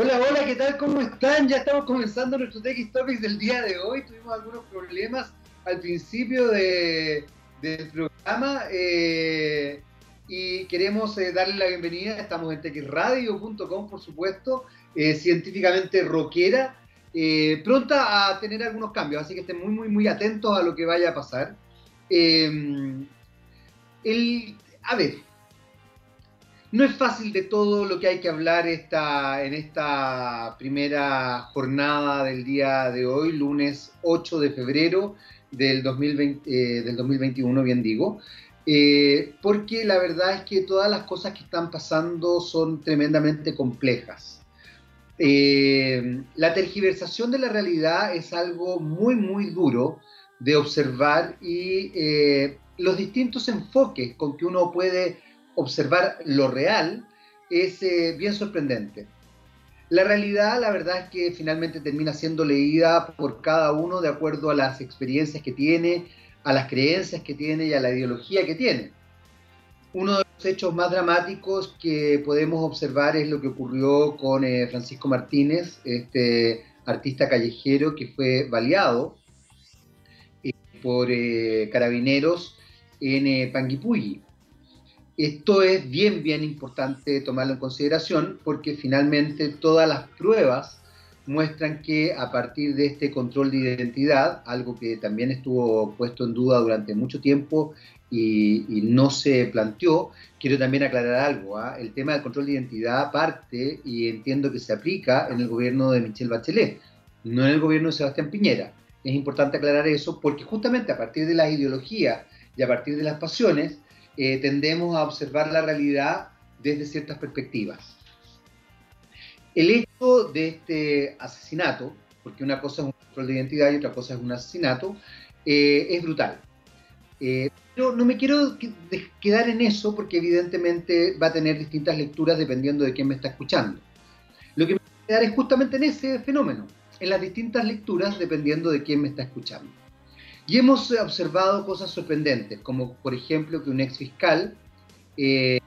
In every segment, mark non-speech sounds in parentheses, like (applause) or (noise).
Hola, hola, ¿qué tal? ¿Cómo están? Ya estamos comenzando nuestro TX Topics del día de hoy. Tuvimos algunos problemas al principio del programa eh, y queremos eh, darle la bienvenida. Estamos en texradio.com, por supuesto, eh, científicamente rockera, pronta a tener algunos cambios, así que estén muy, muy, muy atentos a lo que vaya a pasar. el, a ver, no es fácil de todo lo que hay que hablar esta, en esta primera jornada del día de hoy, lunes 8 de febrero del, 2020, eh, 2021, bien digo, eh, porque la verdad es que todas las cosas que están pasando son tremendamente complejas. Eh, la tergiversación de la realidad es algo muy, muy duro de observar y los distintos enfoques con que uno puede observar lo real es eh, bien sorprendente. La realidad, la verdad es que finalmente termina siendo leída por cada uno de acuerdo a las experiencias que tiene, a las creencias que tiene y a la ideología que tiene. Uno de los hechos más dramáticos que podemos observar es lo que ocurrió con eh, Francisco Martínez, este artista callejero que fue baleado eh, por carabineros en Panguipulli. Esto es bien, bien importante tomarlo en consideración porque finalmente todas las pruebas muestran que a partir de este control de identidad, algo que también estuvo puesto en duda durante mucho tiempo y, no se planteó, quiero también aclarar algo. ¿ah? El tema del control de identidad parte y entiendo que se aplica en el gobierno de Michelle Bachelet, no en el gobierno de Sebastián Piñera. Es importante aclarar eso porque justamente a partir de las ideologías y a partir de las pasiones, eh, tendemos a observar la realidad desde ciertas perspectivas. El hecho de este asesinato, porque una cosa es un control de identidad y otra cosa es un asesinato, eh, es brutal. Eh, pero no me quiero quedar en eso porque evidentemente va a tener distintas lecturas dependiendo de quién me está escuchando. Lo que me voy quedar es justamente en ese fenómeno, en las distintas lecturas dependiendo de quién me está escuchando. Y hemos observado cosas sorprendentes, como por ejemplo que un ex fiscal eh,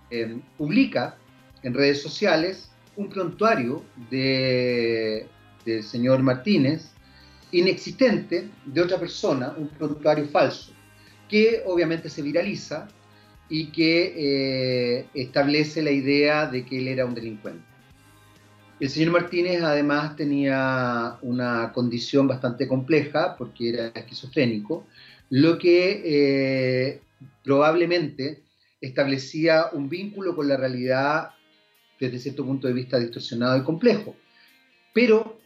publica en redes sociales un prontuario del señor Martínez, inexistente, de otra persona, un prontuario falso, que obviamente se viraliza y que eh, establece la idea de que él era un delincuente. El señor Martínez además tenía una condición bastante compleja porque era esquizofrénico, lo que eh, probablemente establecía un vínculo con la realidad desde cierto punto de vista distorsionado y complejo. Pero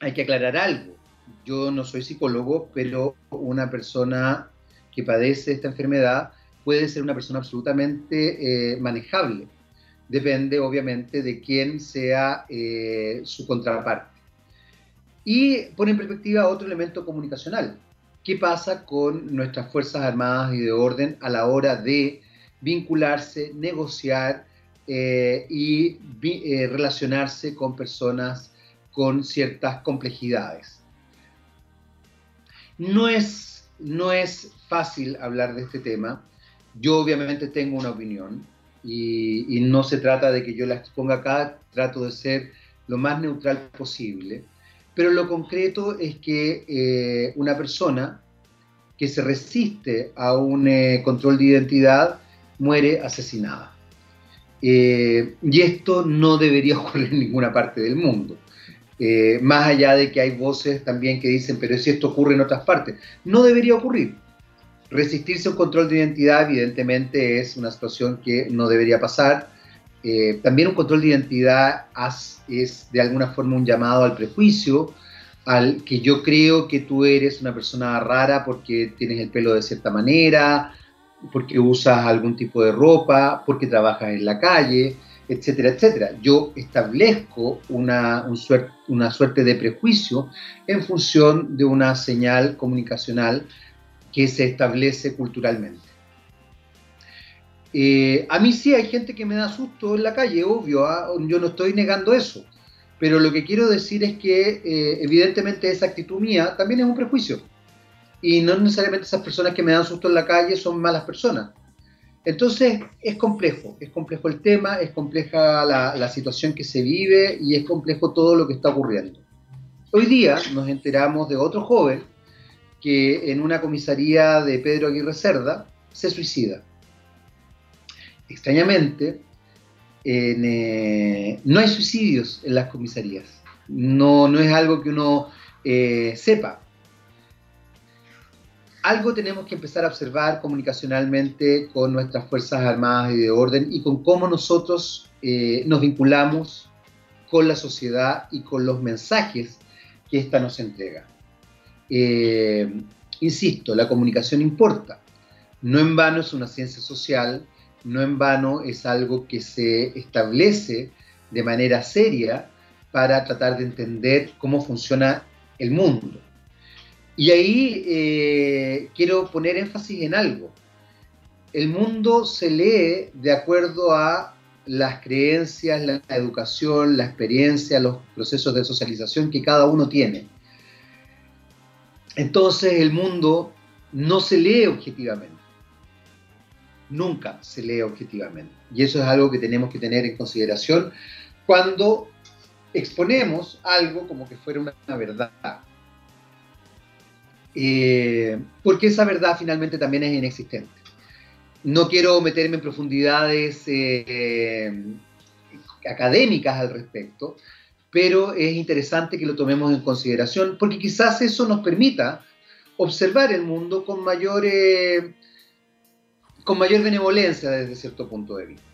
hay que aclarar algo. Yo no soy psicólogo, pero una persona que padece esta enfermedad puede ser una persona absolutamente eh, manejable depende obviamente de quién sea eh, su contraparte. Y pone en perspectiva otro elemento comunicacional. ¿Qué pasa con nuestras Fuerzas Armadas y de orden a la hora de vincularse, negociar eh, y eh, relacionarse con personas con ciertas complejidades? No es, no es fácil hablar de este tema. Yo obviamente tengo una opinión, y, no se trata de que yo la exponga acá, trato de ser lo más neutral posible, pero lo concreto es que eh, una persona que se resiste a un eh, control de identidad muere asesinada. Eh, y esto no debería (laughs) ocurrir en ninguna parte del mundo. más allá de que hay voces también que dicen, pero si esto ocurre en otras partes, no debería ocurrir. Resistirse a un control de identidad, evidentemente, es una situación que no debería pasar. Eh, también un control de identidad es de alguna forma un llamado al prejuicio, al que yo creo que tú eres una persona rara porque tienes el pelo de cierta manera, porque usas algún tipo de ropa, porque trabajas en la calle, etcétera, etcétera. Yo establezco una, una suerte de prejuicio en función de una señal comunicacional que se establece culturalmente. Eh, a mí sí hay gente que me da susto en la calle, obvio, ¿ah? yo no estoy negando eso, pero lo que quiero decir es que eh, evidentemente esa actitud mía también es un prejuicio y no necesariamente esas personas que me dan susto en la calle son malas personas. Entonces, es complejo, es complejo el tema, es compleja la, situación que se vive y es complejo todo lo que está ocurriendo. Hoy día nos enteramos de otro joven que en una comisaría de Pedro Aguirre Cerda se suicida. Extrañamente, eh, no hay suicidios en las comisarías. No, no es algo que uno eh, sepa algo tenemos que empezar a observar comunicacionalmente con nuestras Fuerzas Armadas y de orden y con cómo nosotros eh, nos vinculamos con la sociedad y con los mensajes que ésta nos entrega. Eh, insisto, la comunicación importa. No en vano es una ciencia social, no en vano es algo que se establece de manera seria para tratar de entender cómo funciona el mundo. Y ahí eh, quiero poner énfasis en algo. El mundo se lee de acuerdo a las creencias, la educación, la experiencia, los procesos de socialización que cada uno tiene. Entonces el mundo no se lee objetivamente. Nunca se lee objetivamente. Y eso es algo que tenemos que tener en consideración cuando exponemos algo como que fuera una verdad. Eh, porque esa verdad finalmente también es inexistente. No quiero meterme en profundidades eh, académicas al respecto, pero es interesante que lo tomemos en consideración porque quizás eso nos permita observar el mundo con mayor, eh, con mayor benevolencia desde cierto punto de vista,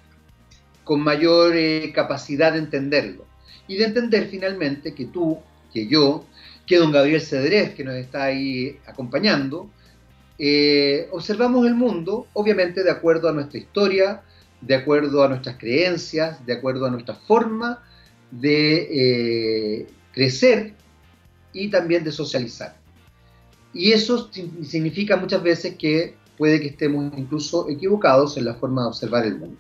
con mayor capacidad de entenderlo y de entender finalmente que tú, que yo, que don Gabriel Cedrés, que nos está ahí acompañando, eh, observamos el mundo, obviamente de acuerdo a nuestra historia, de acuerdo a nuestras creencias, de acuerdo a nuestra forma de eh, crecer y también de socializar. Y eso significa muchas veces que puede que estemos incluso equivocados en la forma de observar el mundo.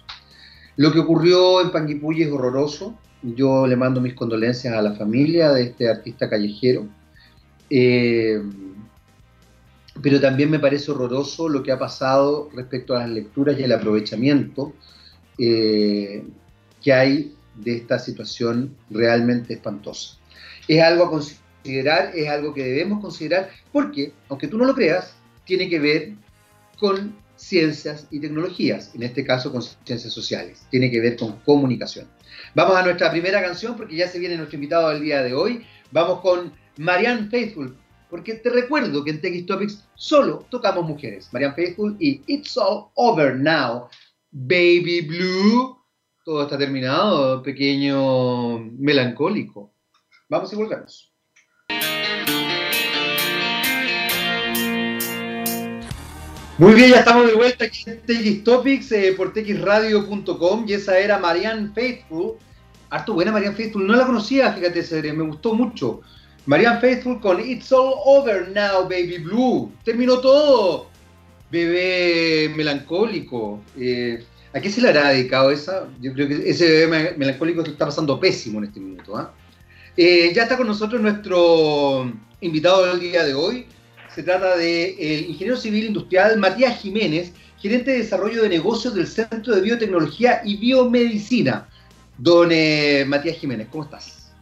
Lo que ocurrió en Panguipulli es horroroso, yo le mando mis condolencias a la familia de este artista callejero. Eh, pero también me parece horroroso lo que ha pasado respecto a las lecturas y el aprovechamiento eh, que hay de esta situación realmente espantosa. Es algo a considerar, es algo que debemos considerar, porque, aunque tú no lo creas, tiene que ver con ciencias y tecnologías, en este caso con ciencias sociales, tiene que ver con comunicación. Vamos a nuestra primera canción porque ya se viene nuestro invitado del día de hoy. Vamos con Marianne Faithful, porque te recuerdo que en TX Topics solo tocamos mujeres. Marianne Faithful y It's All Over Now, Baby Blue. Todo está terminado, pequeño melancólico. Vamos y volvemos. Muy bien, ya estamos de vuelta aquí en TX Topics eh, por txradio.com y esa era Marianne Faithful. Harto buena Marianne Faithful, no la conocía, fíjate, me gustó mucho. Marianne Faithful con It's All Over Now, Baby Blue. Terminó todo. Bebé melancólico. Eh, ¿A qué se le hará dedicado esa? Yo creo que ese bebé melancólico está pasando pésimo en este minuto. ¿ah? Eh, ya está con nosotros nuestro invitado del día de hoy, se trata del ingeniero civil industrial Matías Jiménez, gerente de desarrollo de negocios del Centro de Biotecnología y Biomedicina. Don eh, Matías Jiménez, ¿cómo estás?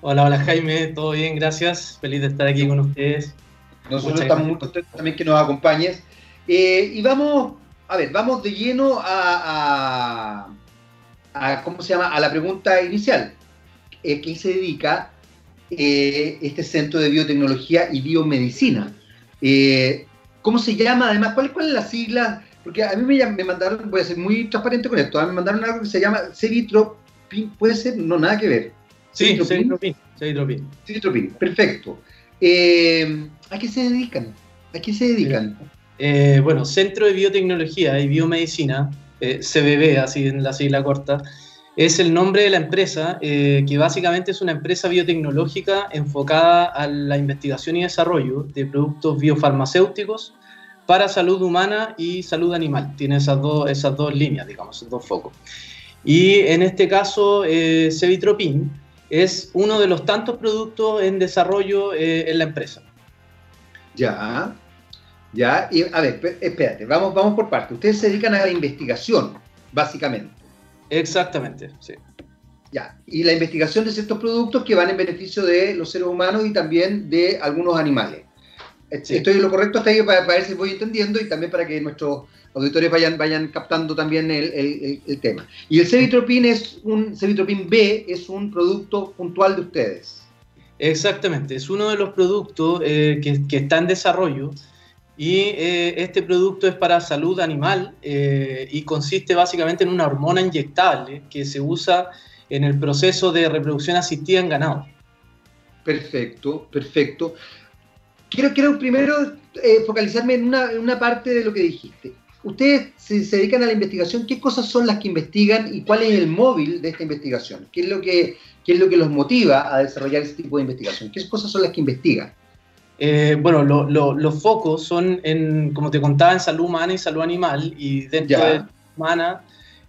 Hola, hola Jaime, todo bien, gracias. Feliz de estar aquí con ustedes. Nosotros estamos muy contentos también que nos acompañes. Eh, y vamos, a ver, vamos de lleno a, ¿cómo se llama? A la pregunta inicial. Eh, ¿Qué se dedica este Centro de Biotecnología y Biomedicina? Eh, ¿Cómo se llama? Además, ¿cuál, cuál es la sigla? Porque a mí me, mandaron, voy a ser muy transparente con esto, me mandaron algo que se llama Ceritropin, ¿puede ser? No, nada que ver. Sí, Ceritropin. Ceritropin. Ceritropin, perfecto. Eh, ¿A qué se dedican? ¿A qué se dedican? Eh, bueno, Centro de Biotecnología y Biomedicina, CBB, así en la sigla corta, es el nombre de la empresa, eh, que básicamente es una empresa biotecnológica enfocada a la investigación y desarrollo de productos biofarmacéuticos para salud humana y salud animal. Tiene esas dos, esas dos líneas, digamos, esos dos focos. Y en este caso, eh, Cevitropin es uno de los tantos productos en desarrollo eh, en la empresa. Ya. Ya, y a ver, espérate, vamos, vamos por parte. Ustedes se dedican a la investigación, básicamente. Exactamente, sí. Ya, y la investigación de ciertos productos que van en beneficio de los seres humanos y también de algunos animales. Estoy en lo correcto hasta ahí para, ver si voy entendiendo y también para que nuestros auditores vayan, vayan captando también el, tema. Y el Cevitropin es un Cevitropin B es un producto puntual de ustedes. Exactamente, es uno de los productos eh, que, está en desarrollo y eh, este producto es para salud animal eh, y consiste básicamente en una hormona inyectable que se usa en el proceso de reproducción asistida en ganado. Perfecto, perfecto. Quiero, quiero primero eh, focalizarme en una, parte de lo que dijiste. Ustedes se, se, dedican a la investigación, ¿qué cosas son las que investigan y cuál es el móvil de esta investigación? ¿Qué es lo que, es lo que los motiva a desarrollar este tipo de investigación? ¿Qué cosas son las que investigan? Eh, bueno, los focos son, en, como te contaba, en salud humana y salud animal, y dentro de de humana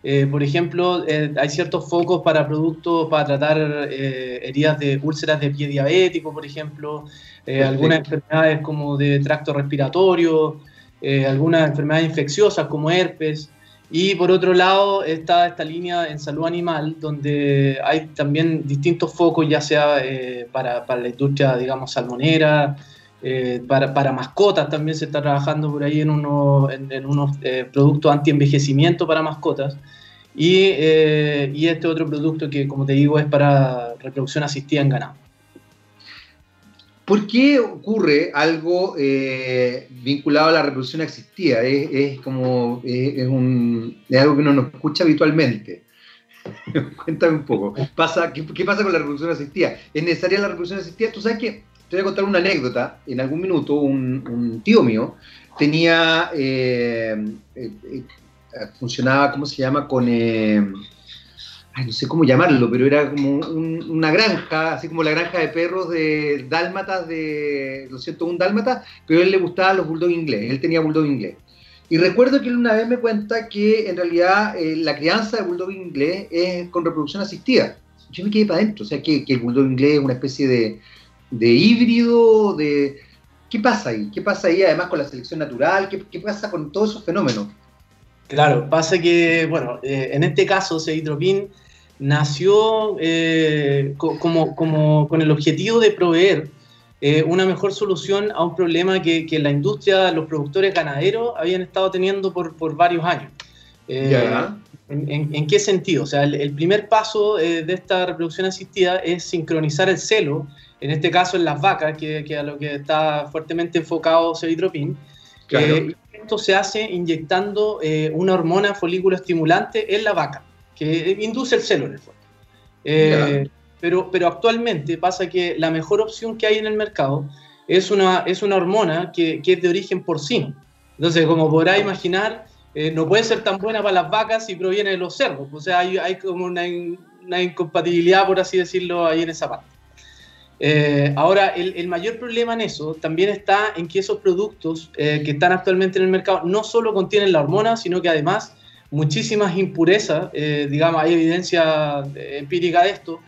eh, por ejemplo, eh, hay ciertos focos para productos para tratar eh, heridas de úlceras de pie diabético, por ejemplo, algunas enfermedades como de tracto respiratorio, algunas enfermedades infecciosas como herpes. Y por otro lado está esta línea en salud animal, donde hay también distintos focos, ya sea para, para, la industria, digamos, salmonera, para, para, mascotas también se está trabajando por ahí en, uno, en, unos productos anti-envejecimiento para mascotas. Y, eh, y, este otro producto que, como te digo, es para reproducción asistida en ganado. ¿Por qué ocurre algo eh, vinculado a la reproducción asistida? Es, como, es, un, es algo que uno no escucha habitualmente. (laughs) Cuéntame un poco. ¿qué, ¿qué, pasa con la reproducción asistida? ¿Es necesaria la reproducción asistida? Tú sabes que te voy a contar una anécdota. En algún minuto, un, tío mío tenía eh, funcionaba, ¿cómo se llama? Con, eh, ay, no sé cómo llamarlo, pero era como una granja, así como la granja de perros de dálmatas, de los 101 dálmatas, pero a él le gustaban los bulldog inglés, él tenía bulldog inglés. Y recuerdo que él una vez me cuenta que en realidad eh, la crianza de bulldog inglés es con reproducción asistida. Yo me quedé para adentro, o sea que, el bulldog inglés es una especie de, de híbrido, de... ¿Qué pasa ahí? ¿Qué pasa ahí además con la selección natural? ¿Qué, qué pasa con todos esos fenómenos? Claro, pasa que, bueno, eh, en este caso, Seidropin nació eh, como, como, con el objetivo de proveer eh, una mejor solución a un problema que, que, la industria, los productores ganaderos habían estado teniendo por, por varios años. En, en, qué sentido? O sea, el, primer paso de esta reproducción asistida es sincronizar el celo, en este caso en las vacas, que, que a lo que está fuertemente enfocado Cevitropin. Claro esto se hace inyectando eh, una hormona folículo estimulante en la vaca, que induce el celo en el fondo. Eh, pero, pero actualmente pasa que la mejor opción que hay en el mercado es una, es una hormona que, que es de origen porcino. Entonces, como podrá imaginar, eh, no puede ser tan buena para las vacas si proviene de los cerdos. O sea, hay, hay como una, una, incompatibilidad, por así decirlo, ahí en esa parte. Eh, ahora, el, mayor problema en eso también está en que esos productos eh, que están actualmente en el mercado no solo contienen la hormona, sino que además muchísimas impurezas, eh, digamos, hay evidencia empírica de esto,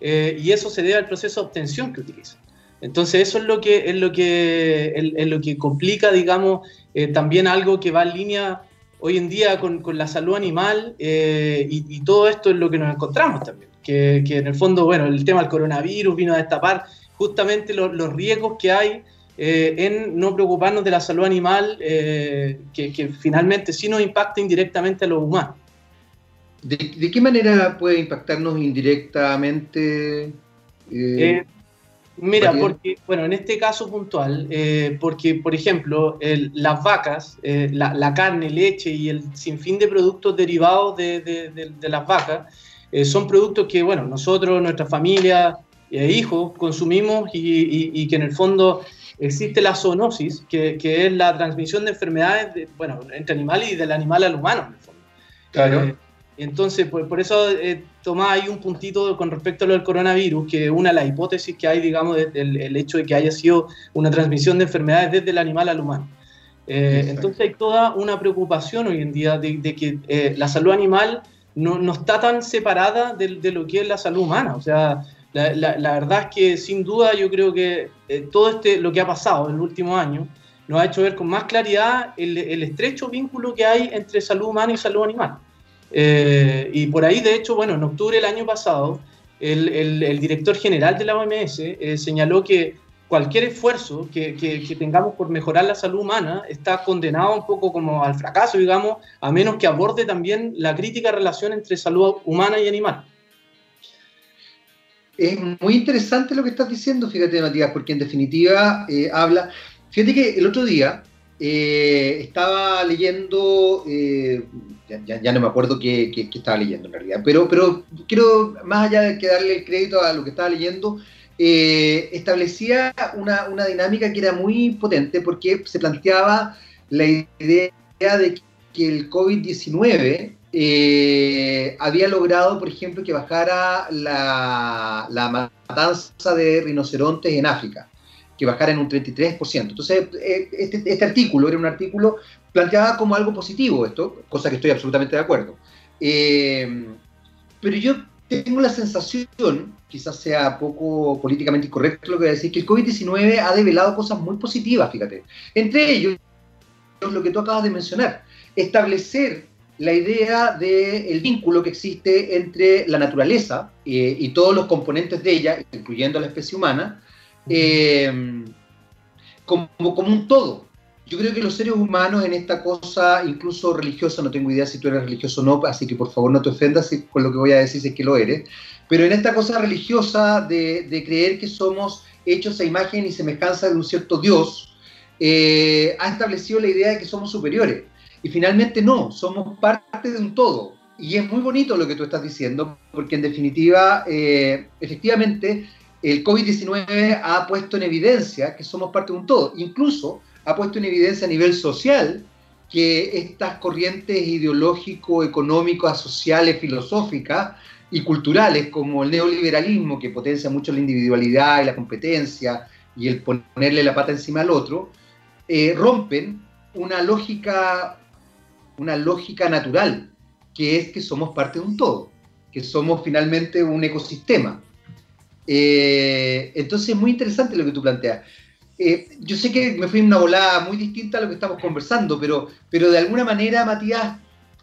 y eso se debe al proceso de obtención que utilizan. Entonces, eso es lo que, es lo que, es, lo que complica, digamos, también algo que va en línea hoy en día con, con la salud animal, y, todo esto es lo que nos encontramos también que, en el fondo, bueno, el tema del coronavirus vino a destapar justamente los riesgos que hay eh, en no preocuparnos de la salud animal, eh, que, finalmente sí nos impacta indirectamente a los humanos. ¿De, qué manera puede impactarnos indirectamente? Eh, mira, porque, bueno, en este caso puntual, porque, por ejemplo, las vacas, la, carne, leche y el sinfín de productos derivados de las vacas, son productos que, bueno, nosotros, nuestra familia, e hijos consumimos y, que en el fondo existe la zoonosis, que, es la transmisión de enfermedades, de, bueno, entre animales y del animal al humano, en el fondo. Claro. Eh, entonces, por, por eso eh, toma ahí un puntito con respecto a lo del coronavirus, que una de las hipótesis que hay, digamos, del el hecho de que haya sido una transmisión de enfermedades desde el animal al humano. entonces hay toda una preocupación hoy en día de, de que la salud animal no, no está tan separada de, de, lo que es la salud humana. O sea, la, la, verdad es que sin duda yo creo que eh, todo este, lo que ha pasado en el último año nos ha hecho ver con más claridad el, estrecho vínculo que hay entre salud humana y salud animal. Eh, y por ahí, de hecho, bueno, en octubre del año pasado, el, el, director general de la OMS eh, señaló que cualquier esfuerzo que, que, tengamos por mejorar la salud humana está condenado un poco como al fracaso, digamos, a menos que aborde también la crítica relación entre salud humana y animal. Es muy interesante lo que estás diciendo, fíjate, Matías, porque en definitiva eh, habla. Fíjate que el otro día eh, estaba leyendo, eh, ya, no me acuerdo qué, estaba leyendo en realidad, pero, pero quiero, más allá de que darle el crédito a lo que estaba leyendo, establecía una, una dinámica que era muy potente porque se planteaba la idea de que el COVID-19 eh, había logrado, por ejemplo, que bajara la, matanza de rinocerontes en África, que bajara en un 33%. Entonces, eh, este, este, artículo era un artículo planteado como algo positivo, esto, cosa que estoy absolutamente de acuerdo. Eh, pero yo tengo la sensación, quizás sea poco políticamente incorrecto lo que voy a decir, que el COVID-19 ha develado cosas muy positivas, fíjate. Entre ellos, lo que tú acabas de mencionar, establecer la idea del vínculo que existe entre la naturaleza eh, y todos los componentes de ella, incluyendo la especie humana, eh, como, como un todo. Yo creo que los seres humanos en esta cosa, incluso religiosa, no tengo idea si tú eres religioso o no, así que por favor no te ofendas con lo que voy a decir si es que lo eres, pero en esta cosa religiosa de, creer que somos hechos a imagen y semejanza de un cierto Dios, eh, ha establecido la idea de que somos superiores. Y finalmente no, somos parte de un todo. Y es muy bonito lo que tú estás diciendo, porque en definitiva, eh, efectivamente, el COVID-19 ha puesto en evidencia que somos parte de un todo. Incluso ha puesto en evidencia a nivel social que estas corrientes ideológico, económicas, sociales, filosóficas y culturales, como el neoliberalismo, que potencia mucho la individualidad y la competencia y el ponerle la pata encima al otro, eh, rompen una lógica una lógica natural, que es que somos parte de un todo, que somos finalmente un ecosistema. Eh, entonces es muy interesante lo que tú planteas. Eh, yo sé que me fui en una volada muy distinta a lo que estamos conversando, pero, pero de alguna manera, Matías,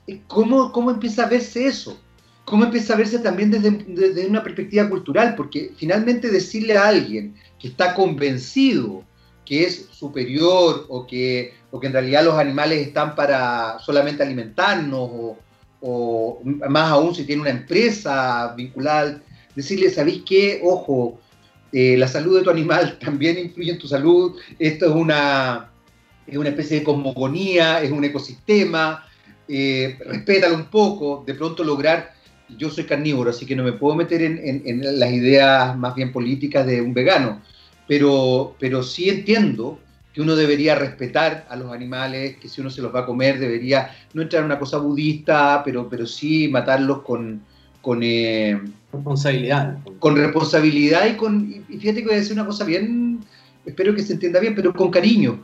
eh, ¿cómo, ¿cómo empieza a verse eso? ¿Cómo empieza a verse también desde, desde una perspectiva cultural? Porque finalmente decirle a alguien que está convencido que es superior o que, o que en realidad los animales están para solamente alimentarnos o, más aún si tiene una empresa vinculada, decirle, ¿sabéis qué? Ojo, eh, la salud de tu animal (laughs) también influye en tu salud, esto es una, es una especie de cosmogonía, es un ecosistema, eh, respétalo un poco, de pronto lograr, yo soy carnívoro, así que no me puedo meter en, en las ideas más bien políticas de un vegano, pero, pero sí entiendo que uno debería respetar a los animales, que si uno se los va a comer debería no entrar en una cosa budista, pero, pero sí matarlos con... con eh, responsabilidad. Con responsabilidad y con... Y fíjate que voy a decir una cosa bien, espero que se entienda bien, pero con cariño.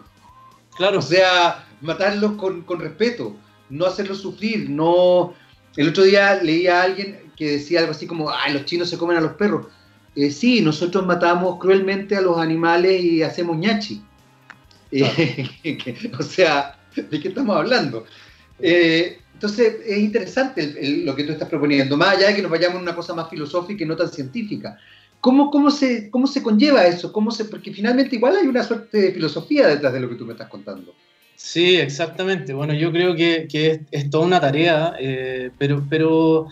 Claro. O sea, matarlos con, con respeto, no hacerlos sufrir, no... El otro día leí a alguien que decía algo así como, ay, los chinos se comen a los perros. Eh, sí, nosotros matamos cruelmente a los animales y hacemos ñachi. (laughs) Eh, o sea, ¿de qué estamos hablando? Eh, entonces, es interesante lo que tú estás proponiendo, más allá de que nos vayamos a una cosa más filosófica y no tan científica. ¿Cómo, cómo, se, cómo se conlleva eso? ¿Cómo se, porque finalmente igual hay una suerte de filosofía detrás de lo que tú me estás contando. Sí, exactamente. Bueno, yo creo que, que es, toda una tarea, pero, pero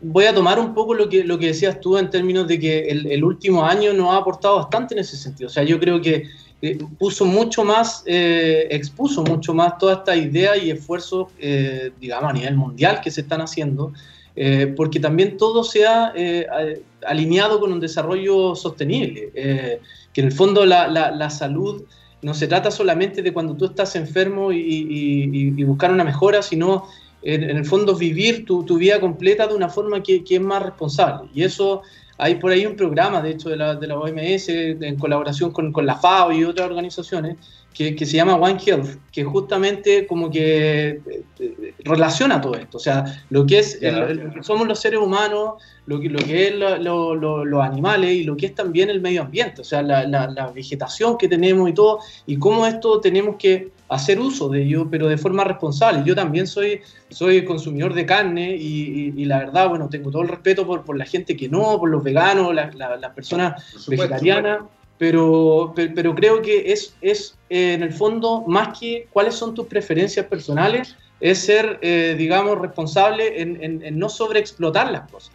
voy a tomar un poco lo que, lo que decías tú en términos de que el, último año nos ha aportado bastante en ese sentido. O sea, yo creo que eh, puso mucho más, eh, expuso mucho más toda esta idea y esfuerzos, eh, digamos, a nivel mundial que se están haciendo, porque también todo se ha alineado con un desarrollo sostenible, que en el fondo la, la, salud no se trata solamente de cuando tú estás enfermo y, y buscar una mejora, sino en, el fondo vivir tu, tu, vida completa de una forma que, que, es más responsable. Y eso, hay por ahí un programa, de hecho, de la, de la OMS, en colaboración con, con, la FAO y otras organizaciones, que, se llama One Health, que justamente como que eh, relaciona todo esto, o sea, lo que es, somos los seres humanos, lo que, lo que es los animales y lo que es también el medio ambiente, o sea, la, vegetación que tenemos y todo, y cómo esto tenemos que hacer uso de ello, pero de forma responsable. Yo también soy, soy consumidor de carne y, la verdad, bueno, tengo todo el respeto por, por la gente que no, por los veganos, las personas vegetarianas pero, pero, creo que es, es eh, en el fondo, más que cuáles son tus preferencias personales, es ser, eh, digamos, responsable en, en, no sobreexplotar las cosas.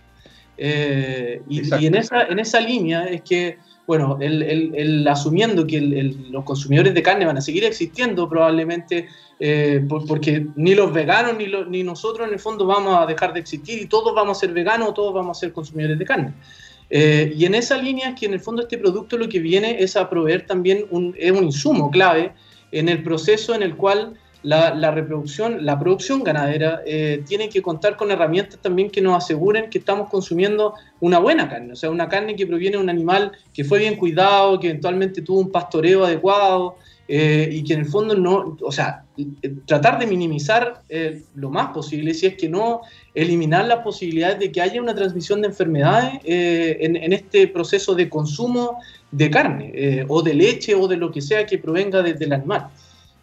Eh, y, y, en, esa, en esa línea es que, bueno, asumiendo que los consumidores de carne van a seguir existiendo probablemente, porque ni los veganos ni, ni nosotros en el fondo vamos a dejar de existir y todos vamos a ser veganos, todos vamos a ser consumidores de carne. Eh, y en esa línea es que en el fondo este producto lo que viene es a proveer también un, es un insumo clave en el proceso en el cual la, reproducción, la producción ganadera eh, tiene que contar con herramientas también que nos aseguren que estamos consumiendo una buena carne, o sea, una carne que proviene de un animal que fue bien cuidado, que eventualmente tuvo un pastoreo adecuado, eh, y que en el fondo no, o sea, tratar de minimizar eh, lo más posible, si es que no eliminar las posibilidades de que haya una transmisión de enfermedades eh, en, este proceso de consumo de carne o de leche o de lo que sea que provenga desde el animal.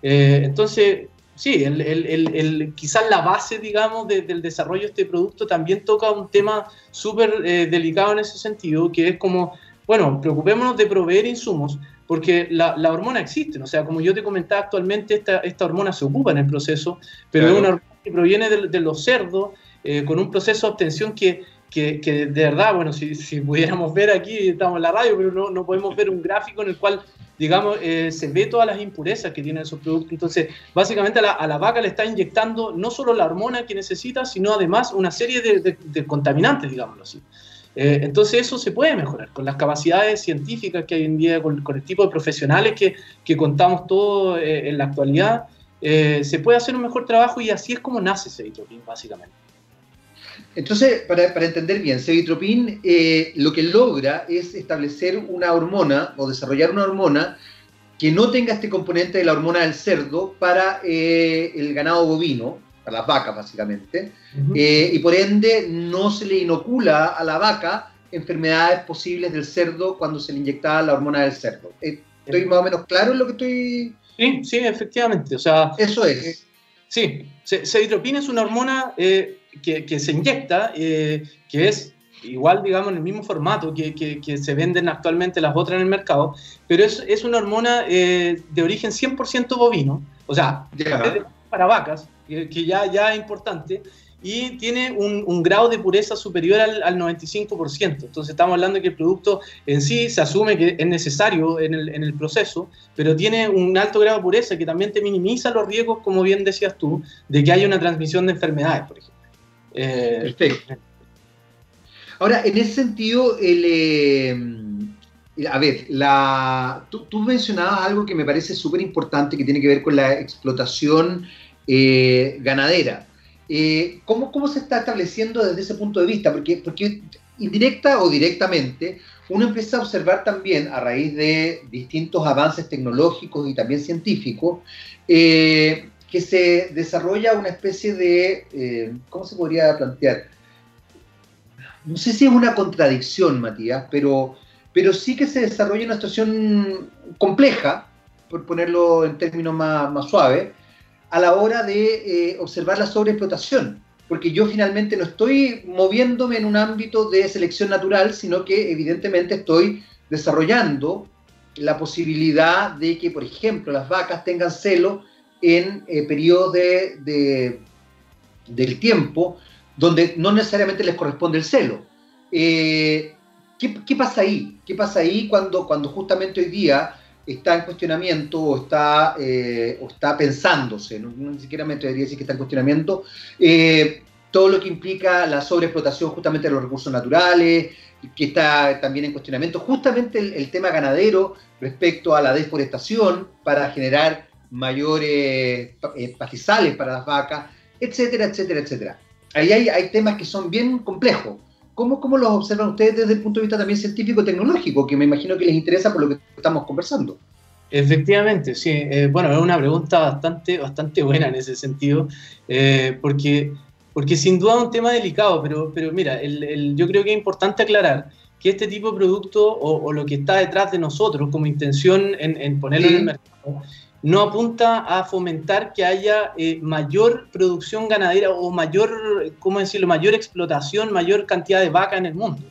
entonces, sí, el, el, el, quizás la base, digamos, del desarrollo de este producto también toca un tema súper delicado en ese sentido, que es como, bueno, preocupémonos de proveer insumos, porque la, hormona existe, o sea, como yo te comentaba actualmente, esta, esta hormona se ocupa en el proceso, pero es una hormona que proviene de, los cerdos, eh, con un proceso de obtención que, que, de verdad, bueno, si, si, pudiéramos ver aquí, estamos en la radio, pero no, no podemos ver un gráfico en el cual, digamos, eh, se ve todas las impurezas que tienen esos productos. Entonces, básicamente a la, a vaca le está inyectando no solo la hormona que necesita, sino además una serie de, contaminantes, digámoslo así. Eh, entonces eso se puede mejorar con las capacidades científicas que hay en día, con, el tipo de profesionales que, que contamos todos eh, en la actualidad, se puede hacer un mejor trabajo y así es como nace Cevitropin, básicamente. Entonces, para, para entender bien, Cevitropin lo que logra es establecer una hormona o desarrollar una hormona que no tenga este componente de la hormona del cerdo para el ganado bovino, para las vacas básicamente, eh, y por ende no se le inocula a la vaca enfermedades posibles del cerdo cuando se le inyectaba la hormona del cerdo. Eh, ¿Estoy más o menos claro en lo que estoy...? Sí, sí, efectivamente. O sea, Eso es. Sí, ceditropina es una hormona eh, que, que, se inyecta, que es igual, digamos, en el mismo formato que, que, se venden actualmente las otras en el mercado, pero es, es una hormona de origen 100% bovino, o sea, para vacas, que, ya, ya es importante, y tiene un, grado de pureza superior al, 95%. Entonces estamos hablando de que el producto en sí se asume que es necesario en el, en el, proceso, pero tiene un alto grado de pureza que también te minimiza los riesgos, como bien decías tú, de que haya una transmisión de enfermedades, por ejemplo. Eh, Perfecto. Ahora, en ese sentido, el, eh, a ver, la, tú, tú mencionabas algo que me parece súper importante que tiene que ver con la explotación eh, ganadera. Eh, ¿cómo, ¿cómo, se está estableciendo desde ese punto de vista? Porque, porque indirecta o directamente, uno empieza a observar también, a raíz de distintos avances tecnológicos y también científicos, eh, que se desarrolla una especie de, ¿cómo se podría plantear? No sé si es una contradicción, Matías, pero, pero sí que se desarrolla una situación compleja, por ponerlo en términos más, más suaves, a la hora de eh, observar la sobreexplotación, porque yo finalmente no estoy moviéndome en un ámbito de selección natural, sino que evidentemente estoy desarrollando la posibilidad de que, por ejemplo, las vacas tengan celo en eh, periodos de, del tiempo donde no necesariamente les corresponde el celo. Eh, ¿qué, ¿qué, pasa ahí? ¿Qué pasa ahí cuando, cuando justamente hoy día está en cuestionamiento o está, eh, o está pensándose, ni siquiera me atrevería a decir que está en cuestionamiento, eh, todo lo que implica la sobreexplotación justamente de los recursos naturales, que está también en cuestionamiento, justamente el, tema ganadero respecto a la deforestación para generar mayores eh, pastizales para las vacas, etcétera, etcétera, etcétera. Ahí hay, hay temas que son bien complejos. ¿Cómo, ¿Cómo los observan ustedes desde el punto de vista también científico-tecnológico, que me imagino que les interesa por lo que estamos conversando? Efectivamente, sí. Eh, bueno, es una pregunta bastante, bastante buena en ese sentido, eh, porque, porque sin duda es un tema delicado, pero, pero mira, yo creo que es importante aclarar que este tipo de producto o, lo que está detrás de nosotros como intención en, ponerlo en el mercado no apunta a fomentar que haya eh, mayor producción ganadera o mayor, ¿cómo decirlo?, mayor explotación, mayor cantidad de vacas en el mundo.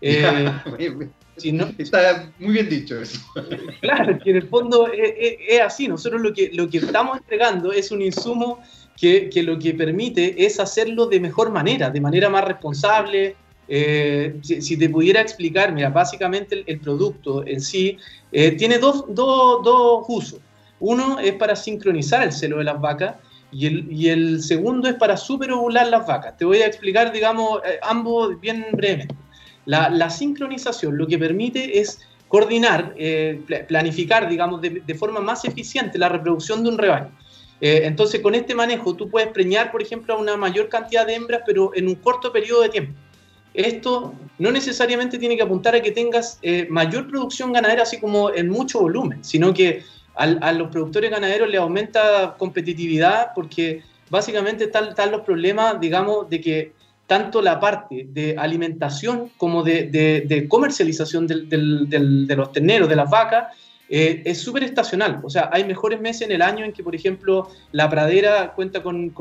(laughs) Está muy bien dicho eso. (laughs) Claro, que en el fondo es, así. Nosotros lo que, lo que estamos entregando es un insumo que, que, lo que permite es hacerlo de mejor manera, de manera más responsable. Eh, si, te pudiera explicar, mira, básicamente el, producto en sí eh, tiene dos, dos, dos, usos. Uno es para sincronizar el celo de las vacas y el, segundo es para superovular las vacas. Te voy a explicar, digamos, eh, ambos bien brevemente. La, sincronización lo que permite es coordinar, eh, planificar, digamos, de, forma más eficiente la reproducción de un rebaño. Eh, entonces, con este manejo, tú puedes preñar, por ejemplo, a una mayor cantidad de hembras, pero en un corto periodo de tiempo. Esto no necesariamente tiene que apuntar a que tengas eh, mayor producción ganadera, así como en mucho volumen, sino que a los productores ganaderos les aumenta competitividad porque básicamente están los problemas, digamos, de que tanto la parte de alimentación como de, comercialización de los terneros, de las vacas, eh, es súper estacional. O sea, hay mejores meses en el año en que, por ejemplo, la pradera cuenta con,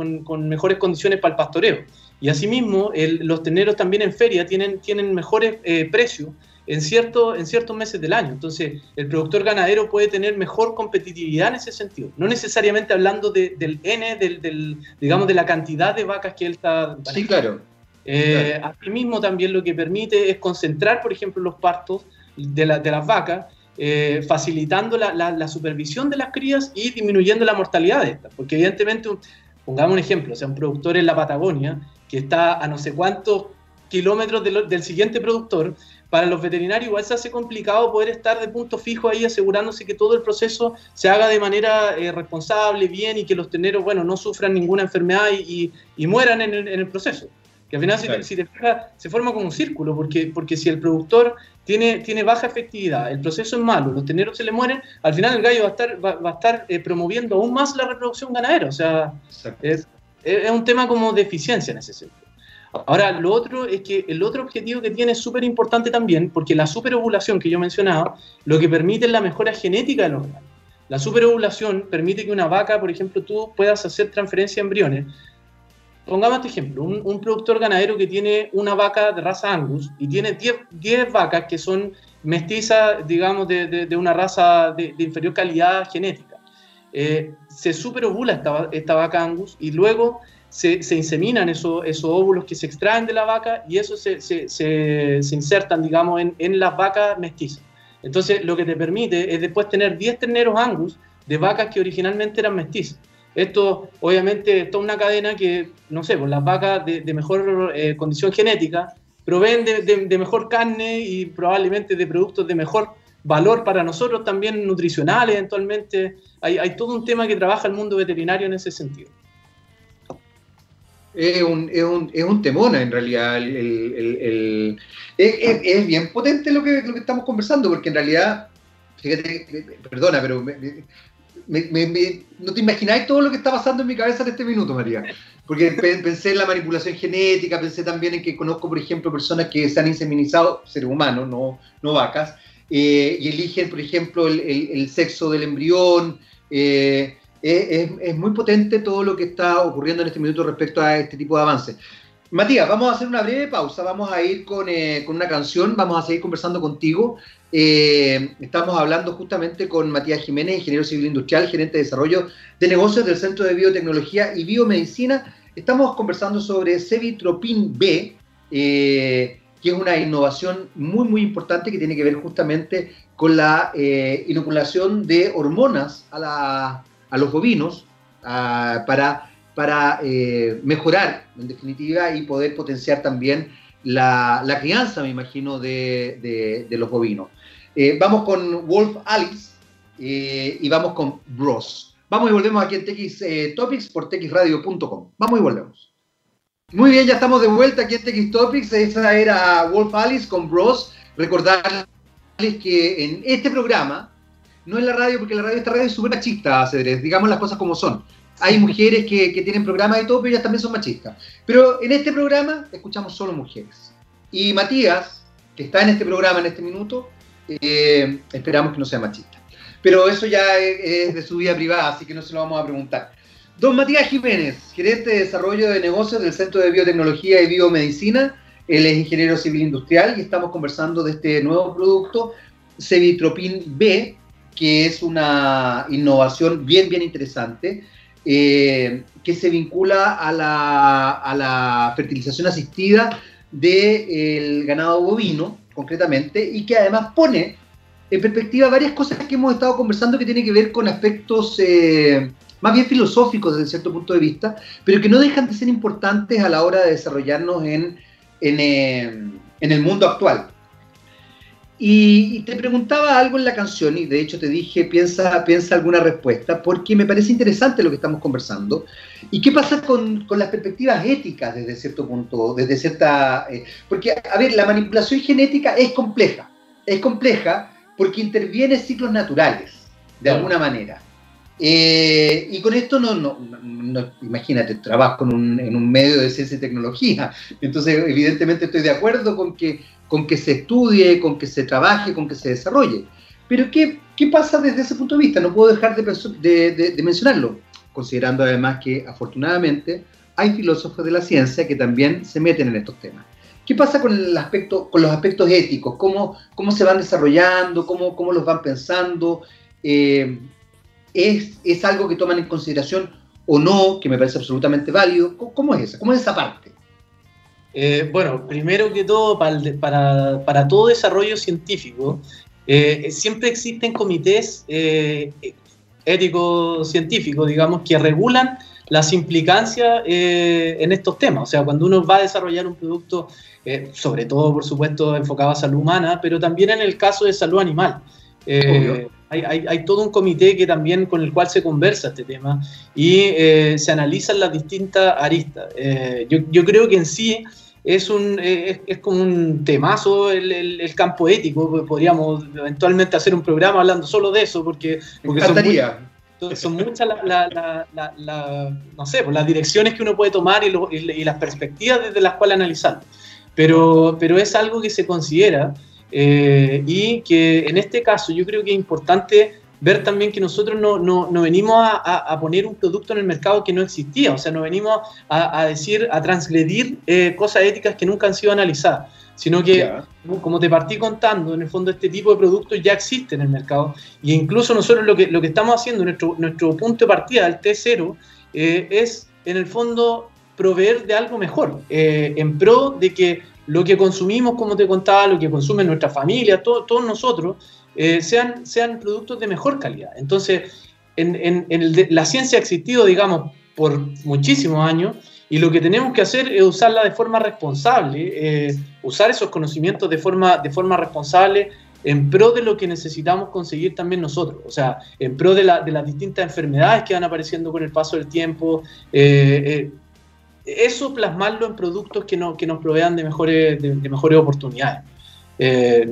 mejores condiciones para el pastoreo. Y asimismo, los terneros también en feria tienen, tienen mejores eh, precios en, cierto, en ciertos meses del año. Entonces, el productor ganadero puede tener mejor competitividad en ese sentido. No necesariamente hablando del N, del, digamos, de la cantidad de vacas que él está... Sí, claro eh, Asimismo, también lo que permite es concentrar, por ejemplo, los partos de, las vacas, eh, facilitando la, supervisión de las crías y disminuyendo la mortalidad de estas. Porque evidentemente, pongamos un ejemplo, o sea, un productor en la Patagonia que está a no sé cuántos kilómetros del siguiente productor, para los veterinarios igual se hace complicado poder estar de punto fijo ahí asegurándose que todo el proceso se haga de manera eh, responsable, bien y que los teneros, bueno, no sufran ninguna enfermedad y, mueran en el proceso. Que al final, si, te, fijas, se forma como un círculo, porque, porque si el productor tiene, tiene baja efectividad, el proceso es malo, los teneros se le mueren, al final el gallo va a estar, va, a estar eh, promoviendo aún más la reproducción ganadera. O sea, es, es, un tema como de eficiencia en ese sentido. Ahora, lo otro es que el otro objetivo que tiene es súper importante también, porque la superovulación que yo mencionaba, lo que permite es la mejora genética de los. La superovulación permite que una vaca, por ejemplo, tú puedas hacer transferencia de embriones pongamos este ejemplo, un, productor ganadero que tiene una vaca de raza Angus y tiene 10 vacas que son mestizas, digamos, de, una raza de, inferior calidad genética. Eh, se superovula esta, esta vaca Angus y luego se, inseminan esos, óvulos que se extraen de la vaca y eso se, se, insertan, digamos, en, en las vacas mestizas. Entonces, lo que te permite es después tener 10 terneros Angus de vacas que originalmente eran mestizas. Esto, obviamente, es toda una cadena que, no sé, pues las vacas de, mejor eh, condición genética proveen de, mejor carne y probablemente de productos de mejor valor para nosotros, también nutricional eventualmente. Hay, hay todo un tema que trabaja el mundo veterinario en ese sentido. Es un, es un, es un temón en realidad. El, es, bien potente lo que, lo que estamos conversando, porque en realidad, fíjate, perdona, pero no te imagináis todo lo que está pasando en mi cabeza en este minuto, María. Porque pensé en la manipulación genética, pensé también en que conozco, por ejemplo, personas que se han inseminizado, seres humanos, no, no vacas, eh, y eligen, por ejemplo, el, sexo del embrión. Eh, es, muy potente todo lo que está ocurriendo en este minuto respecto a este tipo de avances. Matías, vamos a hacer una breve pausa, vamos a ir con, eh, con una canción, vamos a seguir conversando contigo eh, estamos hablando justamente con Matías Jiménez, ingeniero civil industrial, gerente de desarrollo de negocios del Centro de Biotecnología y Biomedicina. Estamos conversando sobre Cevitropin B, eh, que es una innovación muy, muy importante que tiene que ver justamente con la inoculación de hormonas a, los bovinos para, para mejorar, en definitiva, y poder potenciar también la, crianza, me imagino, de los bovinos. Eh, vamos con Wolf Alice eh, y vamos con Bros. Vamos y volvemos aquí en TX eh, Topics por txradio.com. Vamos y volvemos. Muy bien, ya estamos de vuelta aquí en TX Topics. Esa era Wolf Alice con Bros. Recordarles que en este programa no en la radio, porque la radio, esta radio es súper machista, Cedrés, digamos las cosas como son. Hay mujeres que, tienen programas y todo, pero ellas también son machistas. Pero en este programa escuchamos solo mujeres. Y Matías, que está en este programa en este minuto, eh, esperamos que no sea machista. Pero eso ya es, de su vida privada, así que no se lo vamos a preguntar. Don Matías Jiménez, gerente de desarrollo de negocios del Centro de Biotecnología y Biomedicina. Él es ingeniero civil industrial y estamos conversando de este nuevo producto, Cevitropin B, que es una innovación bien, bien interesante, eh, que se vincula a la, a la fertilización asistida del ganado bovino, concretamente, y que además pone en perspectiva varias cosas que hemos estado conversando que tienen que ver con aspectos eh, más bien filosóficos desde cierto punto de vista, pero que no dejan de ser importantes a la hora de desarrollarnos en, en, eh, en el mundo actual. Y, te preguntaba algo en la canción y de hecho te dije, piensa, piensa alguna respuesta, porque me parece interesante lo que estamos conversando. ¿Y qué pasa con, con las perspectivas éticas desde cierto punto, desde cierta... Eh, porque, a ver, la manipulación genética es compleja, es compleja porque interviene ciclos naturales, de alguna manera. Eh, y con esto no, no, imagínate, trabajo en un, en un, medio de ciencia y tecnología, entonces evidentemente estoy de acuerdo con que, con que se estudie, con que se trabaje, con que se desarrolle. Pero ¿qué, qué pasa desde ese punto de vista? No puedo dejar de, de, de mencionarlo, considerando además que afortunadamente hay filósofos de la ciencia que también se meten en estos temas. ¿Qué pasa con, el aspecto, con los aspectos éticos? ¿Cómo, cómo se van desarrollando? ¿Cómo, cómo los van pensando? Eh, ¿es, ¿Es algo que toman en consideración o no? Que me parece absolutamente válido. ¿Cómo, es esa? ¿Cómo es esa parte? Eh, bueno, primero que todo, para, para, para todo desarrollo científico, eh, siempre existen comités éticos científicos, digamos, que regulan las implicancias en estos temas. O sea, cuando uno va a desarrollar un producto eh, sobre todo, por supuesto, enfocado a salud humana, pero también en el caso de salud animal. Eh, hay, todo un comité que también con el cual se conversa este tema y eh, se analizan las distintas aristas. Yo, creo que en sí es, un, es, como un temazo el, campo ético, podríamos eventualmente hacer un programa hablando solo de eso, porque, porque son, muchas no sé, pues, las direcciones que uno puede tomar y, y, las perspectivas desde las cuales analizar pero, pero es algo que se considera eh, y que en este caso yo creo que es importante ver también que nosotros no, no, no venimos a, a, poner un producto en el mercado que no existía, o sea, no venimos a, a decir, a transgredir eh, cosas éticas que nunca han sido analizadas, sino que, como te partí contando, en el fondo este tipo de productos ya existe en el mercado, e incluso nosotros lo que, lo que estamos haciendo, nuestro, nuestro punto de partida del T0, eh, es en el fondo proveer de algo mejor, eh, en pro de que lo que consumimos, como te contaba, lo que consume nuestra familia, todos nosotros, eh, sean, sean productos de mejor calidad. Entonces, en, la ciencia ha existido, digamos, por muchísimos años, y lo que tenemos que hacer es usarla de forma responsable, eh, usar esos conocimientos de forma, de forma responsable en pro de lo que necesitamos conseguir también nosotros, o sea, en pro de, de las distintas enfermedades que van apareciendo con el paso del tiempo, eso plasmarlo en productos que, no, que nos provean de mejores, de, mejores oportunidades. Eh,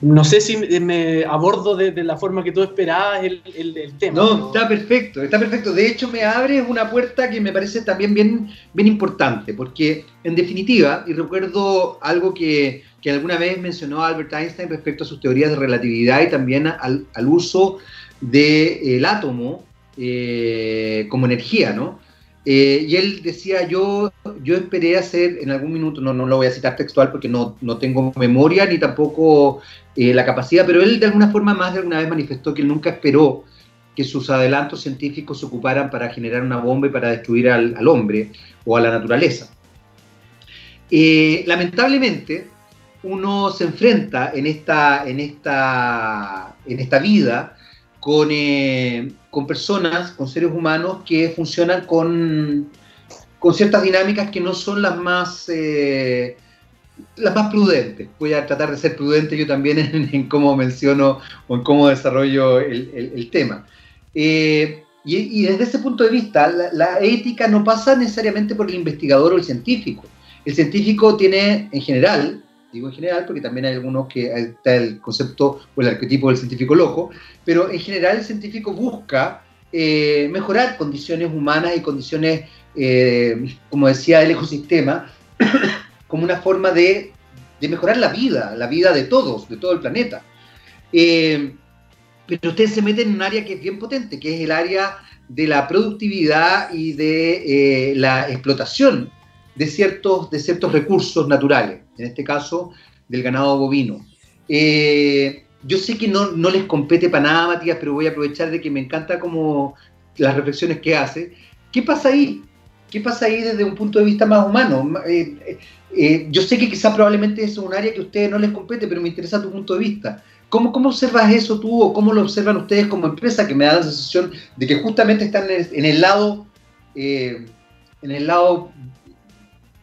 no, sé si me abordo de, la forma que tú esperabas el, el, tema. No, está perfecto, está perfecto. De hecho, me abre una puerta que me parece también bien, bien importante, porque en definitiva, y recuerdo algo que, que alguna vez mencionó Albert Einstein respecto a sus teorías de relatividad y también al, al uso del átomo eh, como energía, ¿no? Eh, y él decía, yo, yo esperé hacer en algún minuto, no, no lo voy a citar textual porque no, no tengo memoria ni tampoco eh, la capacidad, pero él de alguna forma más de alguna vez manifestó que él nunca esperó que sus adelantos científicos se ocuparan para generar una bomba y para destruir al, hombre o a la naturaleza. Eh, lamentablemente, uno se enfrenta en esta, en esta, en esta vida con, eh, con personas, con seres humanos que funcionan con, con ciertas dinámicas que no son las más, eh, las más prudentes. Voy a tratar de ser prudente yo también (laughs) en, cómo menciono o en cómo desarrollo el, el, tema. Eh, y, desde ese punto de vista, la, ética no pasa necesariamente por el investigador o el científico. El científico tiene, en general, digo en general porque también hay algunos que está el concepto o el arquetipo del científico loco, pero en general el científico busca eh, mejorar condiciones humanas y condiciones, eh, como decía, del ecosistema, (coughs) como una forma de, mejorar la vida, la vida de todos, de todo el planeta. Eh, pero ustedes se meten en un área que es bien potente, que es el área de la productividad y de la explotación de ciertos, de ciertos recursos naturales, en este caso del ganado bovino. Eh, yo sé que no, no, les compete para nada, Matías, pero voy a aprovechar de que me encanta como las reflexiones que hace. ¿Qué pasa ahí? ¿Qué pasa ahí desde un punto de vista más humano? Eh, eh, yo sé que quizás probablemente es un área que a ustedes no les compete, pero me interesa tu punto de vista. ¿Cómo, ¿Cómo observas eso tú o cómo lo observan ustedes como empresa que me da la sensación de que justamente están en el, lado en el lado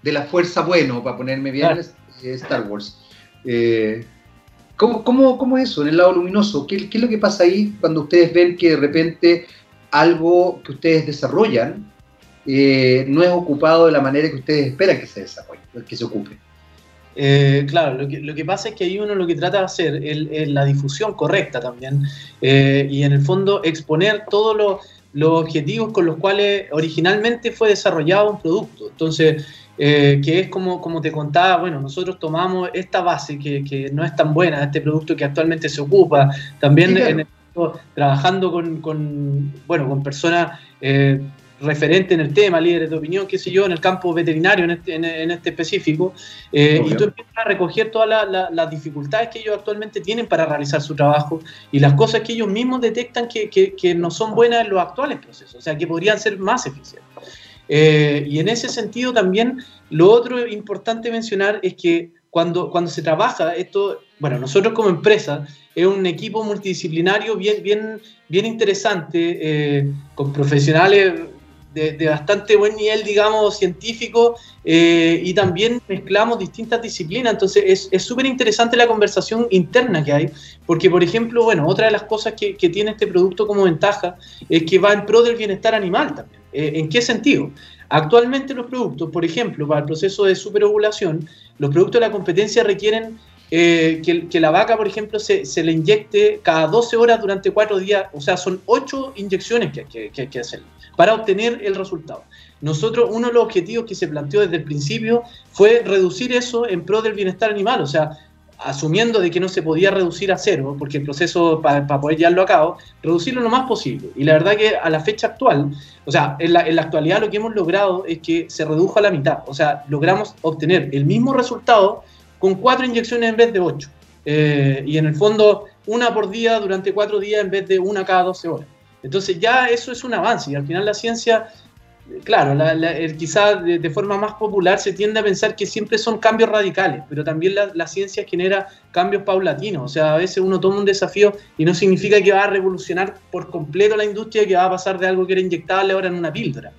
de la fuerza bueno, para ponerme bien, Star Wars. Eh, ¿cómo, es eso en el lado luminoso? ¿Qué, es lo que pasa ahí cuando ustedes ven que de repente algo que ustedes desarrollan eh, no es ocupado de la manera que ustedes esperan que se desarrolle, que se ocupe? Eh, claro, lo que, lo que, pasa es que ahí uno lo que trata de hacer es, la difusión correcta también y en el fondo exponer todos los objetivos con los cuales originalmente fue desarrollado un producto. Entonces, eh, que es como, como te contaba, bueno, nosotros tomamos esta base que, que, no es tan buena, este producto que actualmente se ocupa, también trabajando con, con, bueno, con personas eh, referentes en el tema, líderes de opinión, qué sé yo, en el campo veterinario en este, en, este específico, eh, y tú empiezas a recoger todas las dificultades que ellos actualmente tienen para realizar su trabajo y las cosas que ellos mismos detectan que, que, que no son buenas en los actuales procesos, o sea, que podrían ser más eficientes. Eh, y en ese sentido también lo otro importante mencionar es que cuando, cuando se trabaja esto, bueno, nosotros como empresa es un equipo multidisciplinario bien, bien, bien interesante, eh, con profesionales de, bastante buen nivel, digamos, científico, eh, y también mezclamos distintas disciplinas. Entonces, es súper interesante la conversación interna que hay, porque, por ejemplo, bueno, otra de las cosas que, que tiene este producto como ventaja es que va en pro del bienestar animal también. Eh, ¿En qué sentido? Actualmente los productos, por ejemplo, para el proceso de superovulación, los productos de la competencia requieren eh, que, la vaca, por ejemplo, se, le inyecte cada 12 horas durante 4 días, o sea, son 8 inyecciones que, hay que hacer para obtener el resultado. Nosotros, uno de los objetivos que se planteó desde el principio fue reducir eso en pro del bienestar animal, o sea, asumiendo de que no se podía reducir a cero, porque el proceso para, poder llevarlo a cabo, reducirlo lo más posible. Y la verdad que a la fecha actual, o sea, en la, actualidad lo que hemos logrado es que se redujo a la mitad, o sea, logramos obtener el mismo resultado con cuatro inyecciones en vez de ocho. Eh, y en el fondo, una por día durante cuatro días en vez de una cada 12 horas. Entonces ya eso es un avance y al final la ciencia claro, quizás de, forma más popular se tiende a pensar que siempre son cambios radicales, pero también la, ciencia genera cambios paulatinos. O sea, a veces uno toma un desafío y no significa que va a revolucionar por completo la industria, que va a pasar de algo que era inyectable ahora en una píldora.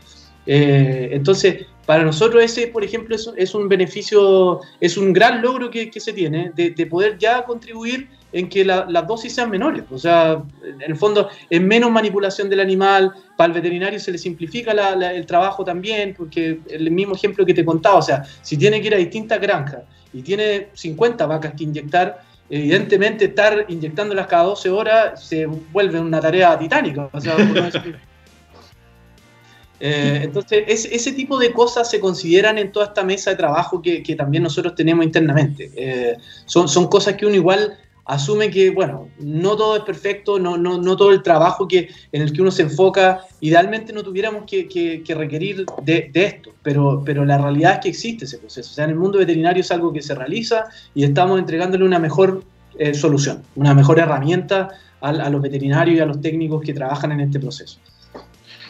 Eh, entonces, para nosotros ese, por ejemplo, es, un beneficio, es un gran logro que, se tiene de, de, poder ya contribuir en que las dosis sean menores. O sea, en el fondo es menos manipulación del animal, para el veterinario se le simplifica el trabajo también, porque el mismo ejemplo que te contaba, o sea, si tiene que ir a distintas granjas y tiene 50 vacas que inyectar, evidentemente estar inyectándolas cada 12 horas se vuelve una tarea titánica. O sea, (laughs) eh, entonces, ese tipo de cosas se consideran en toda esta mesa de trabajo que, también nosotros tenemos internamente. Eh, son, son cosas que uno igual asume que, bueno, no todo es perfecto, no, no, no todo el trabajo que, en el que uno se enfoca, idealmente no tuviéramos que, que, requerir de, de, esto, pero, pero la realidad es que existe ese proceso. O sea, en el mundo veterinario es algo que se realiza y estamos entregándole una mejor eh, solución, una mejor herramienta a, a, los veterinarios y a los técnicos que trabajan en este proceso.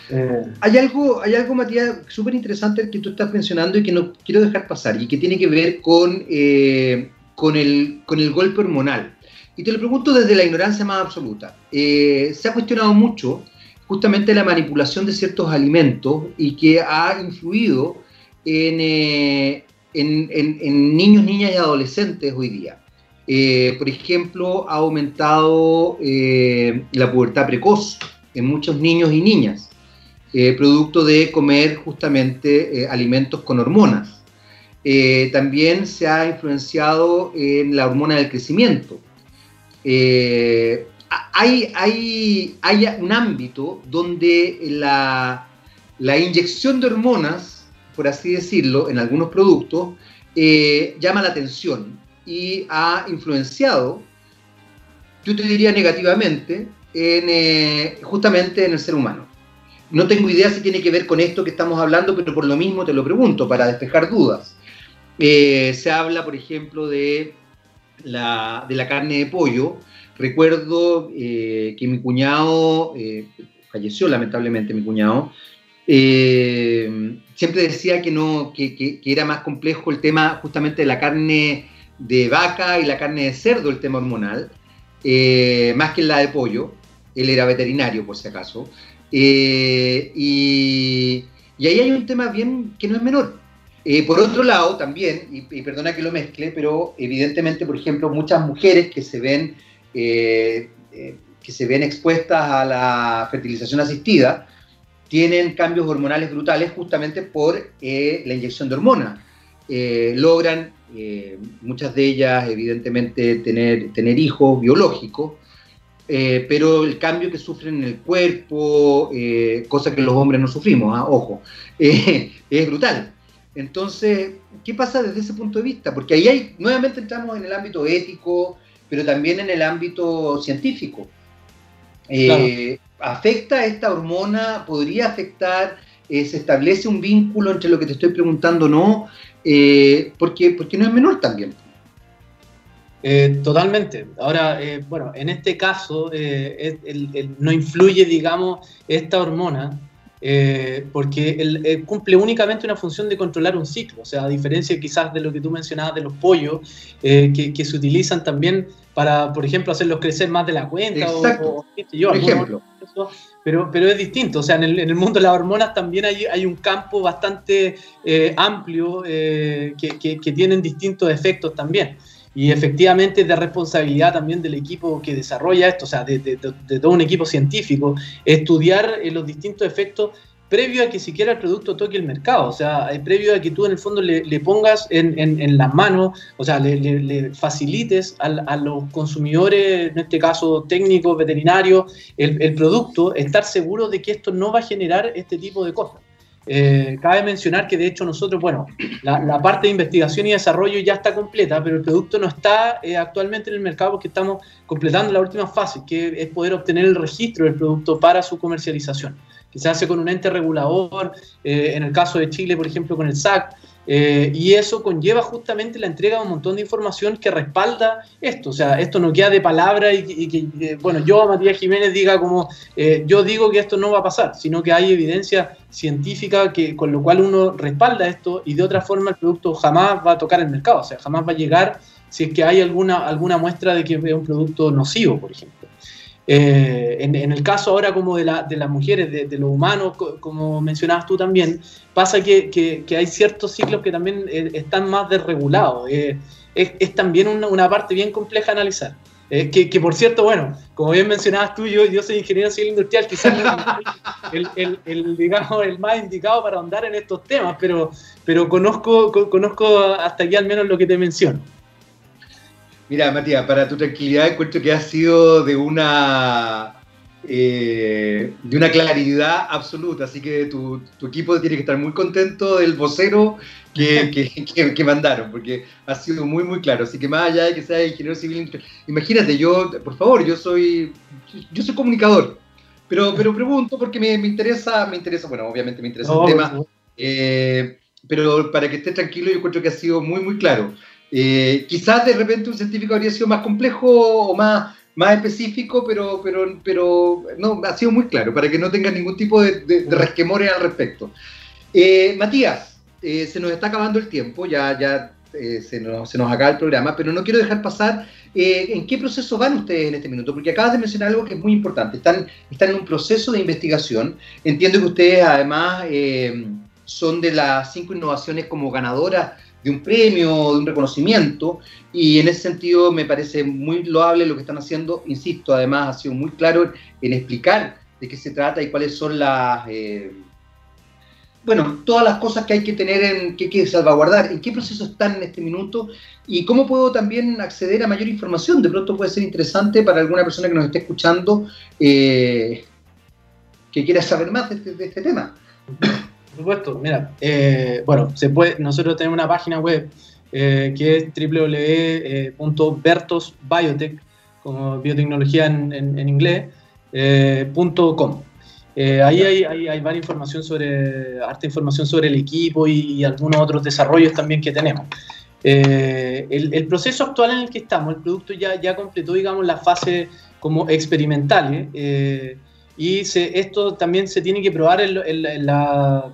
Eh, hay algo, hay algo Matías, súper interesante que tú estás mencionando y que no quiero dejar pasar y que tiene que ver con, eh, con, el, con el golpe hormonal. Y te lo pregunto desde la ignorancia más absoluta. Eh, se ha cuestionado mucho justamente la manipulación de ciertos alimentos y que ha influido en, eh, niños, niñas y adolescentes hoy día. Eh, por ejemplo, ha aumentado la pubertad precoz en muchos niños y niñas, producto de comer justamente alimentos con hormonas. también se ha influenciado en la hormona del crecimiento. Eh, hay, un ámbito donde la, inyección de hormonas, por así decirlo, en algunos productos, eh, llama la atención y ha influenciado, yo te diría negativamente, en, justamente en el ser humano. No tengo idea si tiene que ver con esto que estamos hablando, pero por lo mismo te lo pregunto, para despejar dudas. Eh, se habla, por ejemplo, de la, de la carne de pollo. Recuerdo eh, que mi cuñado, eh, falleció lamentablemente mi cuñado, siempre decía que, no, que, era más complejo el tema justamente de la carne de vaca y la carne de cerdo, el tema hormonal, más que la de pollo. Él era veterinario, por si acaso. Eh, y, ahí hay un tema bien que no es menor. Eh, por otro lado, también, y, perdona que lo mezcle, pero evidentemente, por ejemplo, muchas mujeres que se ven, eh, que se ven expuestas a la fertilización asistida tienen cambios hormonales brutales justamente por la inyección de hormonas. logran, muchas de ellas, evidentemente, tener, tener hijos biológicos, eh, pero el cambio que sufren en el cuerpo, eh, cosa que los hombres no sufrimos, ¿ah? ojo, (laughs) eh, es brutal. Entonces, ¿qué pasa desde ese punto de vista? Porque ahí hay, nuevamente entramos en el ámbito ético, pero también en el ámbito científico. ¿Afecta esta hormona? ¿Podría afectar? ¿Se establece un vínculo entre lo que te estoy preguntando o no? porque, porque no es menor también. Eh, totalmente. Ahora, eh, bueno, en este caso eh, no influye, digamos, esta hormona porque él, cumple únicamente una función de controlar un ciclo. O sea, a diferencia quizás de lo que tú mencionabas de los pollos, que, se utilizan también para, por ejemplo, hacerlos crecer más de la cuenta o, yo, por ejemplo. pero, pero es distinto. O sea, en el, mundo de las hormonas también hay, hay un campo bastante amplio que, que tienen distintos efectos también. Y efectivamente es de responsabilidad también del equipo que desarrolla esto, o sea, de, todo un equipo científico, estudiar eh, los distintos efectos previo a que siquiera el producto toque el mercado, o sea, eh, previo a que tú en el fondo le, pongas en, las manos, o sea, le, facilites a, los consumidores, en este caso técnicos, veterinarios, el, el producto, estar seguro de que esto no va a generar este tipo de cosas. Eh, cabe mencionar que de hecho nosotros, bueno, la, parte de investigación y desarrollo ya está completa, pero el producto no está eh, actualmente en el mercado porque estamos completando la última fase, que es poder obtener el registro del producto para su comercialización, que se hace con un ente regulador, eh, en el caso de Chile, por ejemplo, con el SAC, eh, y eso conlleva justamente la entrega de un montón de información que respalda esto. O sea, esto no queda de palabra y, que, bueno, yo, Matías Jiménez, diga como eh, yo digo que esto no va a pasar, sino que hay evidencia científica que, con lo cual uno respalda esto y de otra forma el producto jamás va a tocar el mercado. O sea, jamás va a llegar si es que hay alguna, alguna muestra de que es un producto nocivo, por ejemplo. Eh, en, el caso ahora como de, las mujeres, de, los humanos, como mencionabas tú también, pasa que, hay ciertos ciclos que también eh, están más desregulados. Eh, es, también una, parte bien compleja de analizar. Que, por cierto, bueno, como bien mencionabas tú, yo, yo soy ingeniero civil industrial, quizás el, el, el, digamos, el más indicado para ahondar en estos temas, pero, pero conozco, conozco hasta aquí al menos lo que te menciono. Mira, Matías, para tu tranquilidad encuentro que ha sido de una eh, de una claridad absoluta, así que tu, equipo tiene que estar muy contento del vocero (laughs) que, mandaron, porque ha sido muy, muy claro. Así que más allá de que sea ingeniero civil, imagínate, yo, por favor, yo soy, yo soy comunicador, pero, pero pregunto porque me, interesa, me interesa, bueno, obviamente me interesa el tema, eh, pero para que esté tranquilo, yo encuentro que ha sido muy, muy claro. Eh, quizás de repente un científico habría sido más complejo o más, más específico, pero, pero, pero no, ha sido muy claro, para que no tenga ningún tipo de, de, resquemores al respecto. Eh, Matías, eh, se nos está acabando el tiempo, ya, ya se, nos, se, nos, acaba el programa, pero no quiero dejar pasar en qué proceso van ustedes en este minuto, porque acabas de mencionar algo que es muy importante, están, están en un proceso de investigación, entiendo que ustedes además son de las cinco innovaciones como ganadoras de un premio, de un reconocimiento, y en ese sentido me parece muy loable lo que están haciendo, insisto, además ha sido muy claro en explicar de qué se trata y cuáles son las, eh, bueno, todas las cosas que hay que tener, en, que hay que salvaguardar, en qué proceso están en este minuto y cómo puedo también acceder a mayor información. De pronto puede ser interesante para alguna persona que nos esté escuchando eh, que quiera saber más de este, este tema. Por supuesto, mira, eh, bueno, nosotros tenemos una página web eh, que es www.bertosbiotech, como biotecnología en, inglés, .com. Eh, ahí hay, varias información sobre, harta información sobre el equipo y, algunos otros desarrollos también que tenemos. Eh, el, el, proceso actual en el que estamos, el producto ya, ya completó, digamos, la fase como experimental. ¿eh? Y esto también se tiene que probar en, la,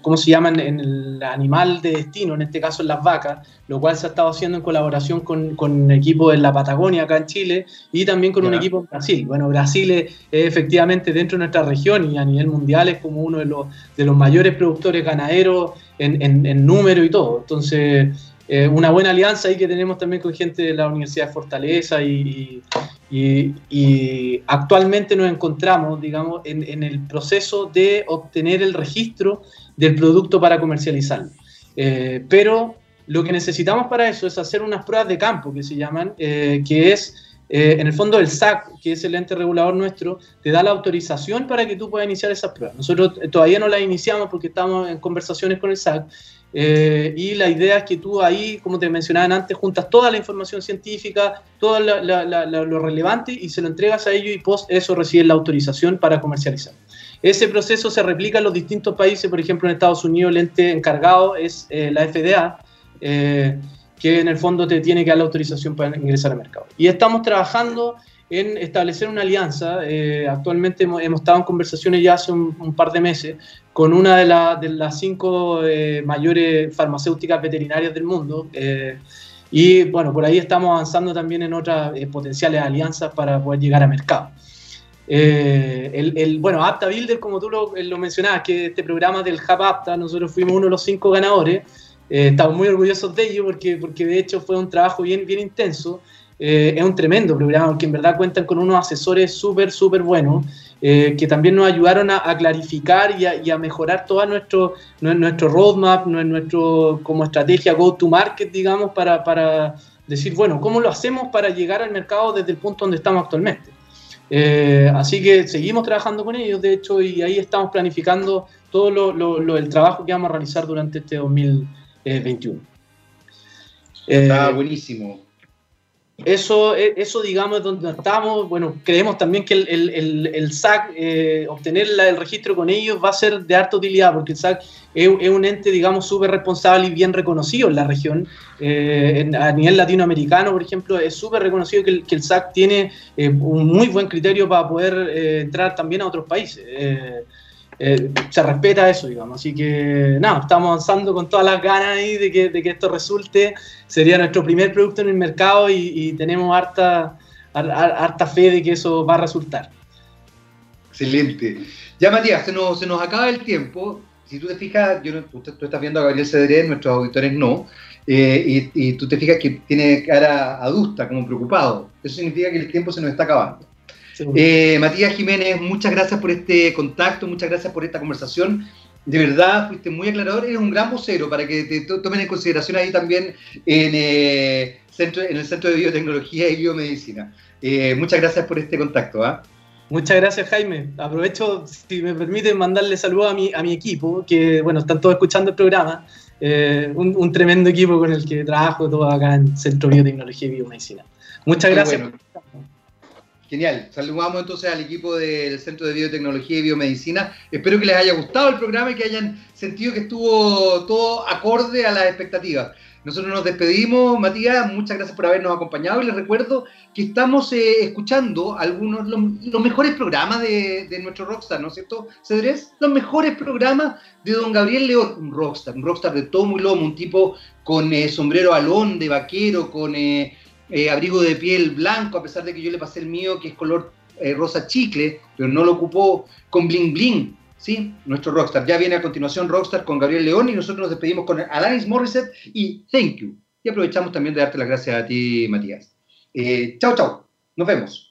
¿cómo se llama? En, el animal de destino, en este caso en las vacas, lo cual se ha estado haciendo en colaboración con, con un equipo en la Patagonia, acá en Chile, y también con un equipo en Brasil. Bueno, Brasil es, efectivamente dentro de nuestra región y a nivel mundial es como uno de los, de los mayores productores ganaderos en, número y todo. Entonces, eh, una buena alianza ahí que tenemos también con gente de la Universidad de Fortaleza y, y, actualmente nos encontramos, digamos, en, el proceso de obtener el registro del producto para comercializarlo. Eh, pero lo que necesitamos para eso es hacer unas pruebas de campo que se llaman, eh, que es en el fondo el SAC, que es el ente regulador nuestro, te da la autorización para que tú puedas iniciar esas pruebas. Nosotros todavía no las iniciamos porque estamos en conversaciones con el SAC, eh, y la idea es que tú ahí, como te mencionaban antes, juntas toda la información científica, todo lo relevante y se lo entregas a ellos y post eso reciben la autorización para comercializar. Ese proceso se replica en los distintos países, por ejemplo en Estados Unidos el ente encargado es eh, la FDA, eh, que en el fondo te tiene que dar la autorización para ingresar al mercado. Y estamos trabajando en establecer una alianza. actualmente hemos, estado en conversaciones ya hace un, par de meses con una de, de las cinco eh, mayores farmacéuticas veterinarias del mundo. Eh, y bueno, por ahí estamos avanzando también en otras eh, potenciales alianzas para poder llegar a mercado. el, el, bueno, Apta Builder, como tú lo, lo, mencionabas, que este programa del Hub Apta, nosotros fuimos uno de los cinco ganadores. Estamos muy orgullosos de ello porque, porque de hecho fue un trabajo bien, bien intenso. es un tremendo programa porque en verdad cuentan con unos asesores súper, súper buenos. Eh, que también nos ayudaron a, clarificar y a, mejorar todo nuestro, nuestro roadmap, nuestro, como estrategia go-to-market, digamos, para, para, decir, bueno, ¿cómo lo hacemos para llegar al mercado desde el punto donde estamos actualmente? Eh, así que seguimos trabajando con ellos, de hecho, y ahí estamos planificando todo lo, lo, el trabajo que vamos a realizar durante este 2021. Está buenísimo. Eso, e, eso, digamos, es donde estamos. Bueno, creemos también que el, el, el, SAC, eh, obtener el registro con ellos va a ser de alta utilidad, porque el SAC es, un ente, digamos, súper responsable y bien reconocido en la región. Eh, a nivel latinoamericano, por ejemplo, es súper reconocido que el, que el, SAC tiene eh, un muy buen criterio para poder entrar también a otros países. Eh, se respeta eso, digamos. Así que nada, estamos avanzando con todas las ganas ahí de que, de que esto resulte. Sería nuestro primer producto en el mercado y, tenemos harta, harta fe de que eso va a resultar. Excelente. Ya Matías, se nos, se nos acaba el tiempo. Si tú te fijas, yo, tú, tú estás viendo a Gabriel Cedré, nuestros auditores no, eh, y, y, tú te fijas que tiene cara adusta, como preocupado. Eso significa que el tiempo se nos está acabando. Eh, Matías Jiménez, muchas gracias por este contacto, muchas gracias por esta conversación. De verdad, fuiste muy aclarador, eres un gran vocero para que te tomen en consideración ahí también en, eh, centro, en el Centro de Biotecnología y Biomedicina. Eh, muchas gracias por este contacto. ¿ah? Muchas gracias, Jaime. Aprovecho, si me permiten, mandarle saludos a mi, a mi equipo, que bueno, están todos escuchando el programa. un, tremendo equipo con el que trabajo todo acá en Centro de Biotecnología y Biomedicina. Muchas gracias. Genial. Saludamos entonces al equipo del Centro de Biotecnología y Biomedicina. Espero que les haya gustado el programa y que hayan sentido que estuvo todo acorde a las expectativas. Nosotros nos despedimos, Matías, muchas gracias por habernos acompañado y les recuerdo que estamos eh, escuchando algunos, los, mejores programas de, nuestro Rockstar, ¿no es cierto, Cedrés? Los mejores programas de don Gabriel León, un Rockstar, un Rockstar de tomo y lomo, un tipo con eh, sombrero alón de vaquero, con... Eh, eh, abrigo de piel blanco, a pesar de que yo le pasé el mío, que es color eh, rosa chicle, pero no lo ocupó con bling bling. ¿sí? Nuestro Rockstar. Ya viene a continuación Rockstar con Gabriel León y nosotros nos despedimos con Alanis Morissette y Thank You. Y aprovechamos también de darte las gracias a ti, Matías. Eh, chao, chao. Nos vemos.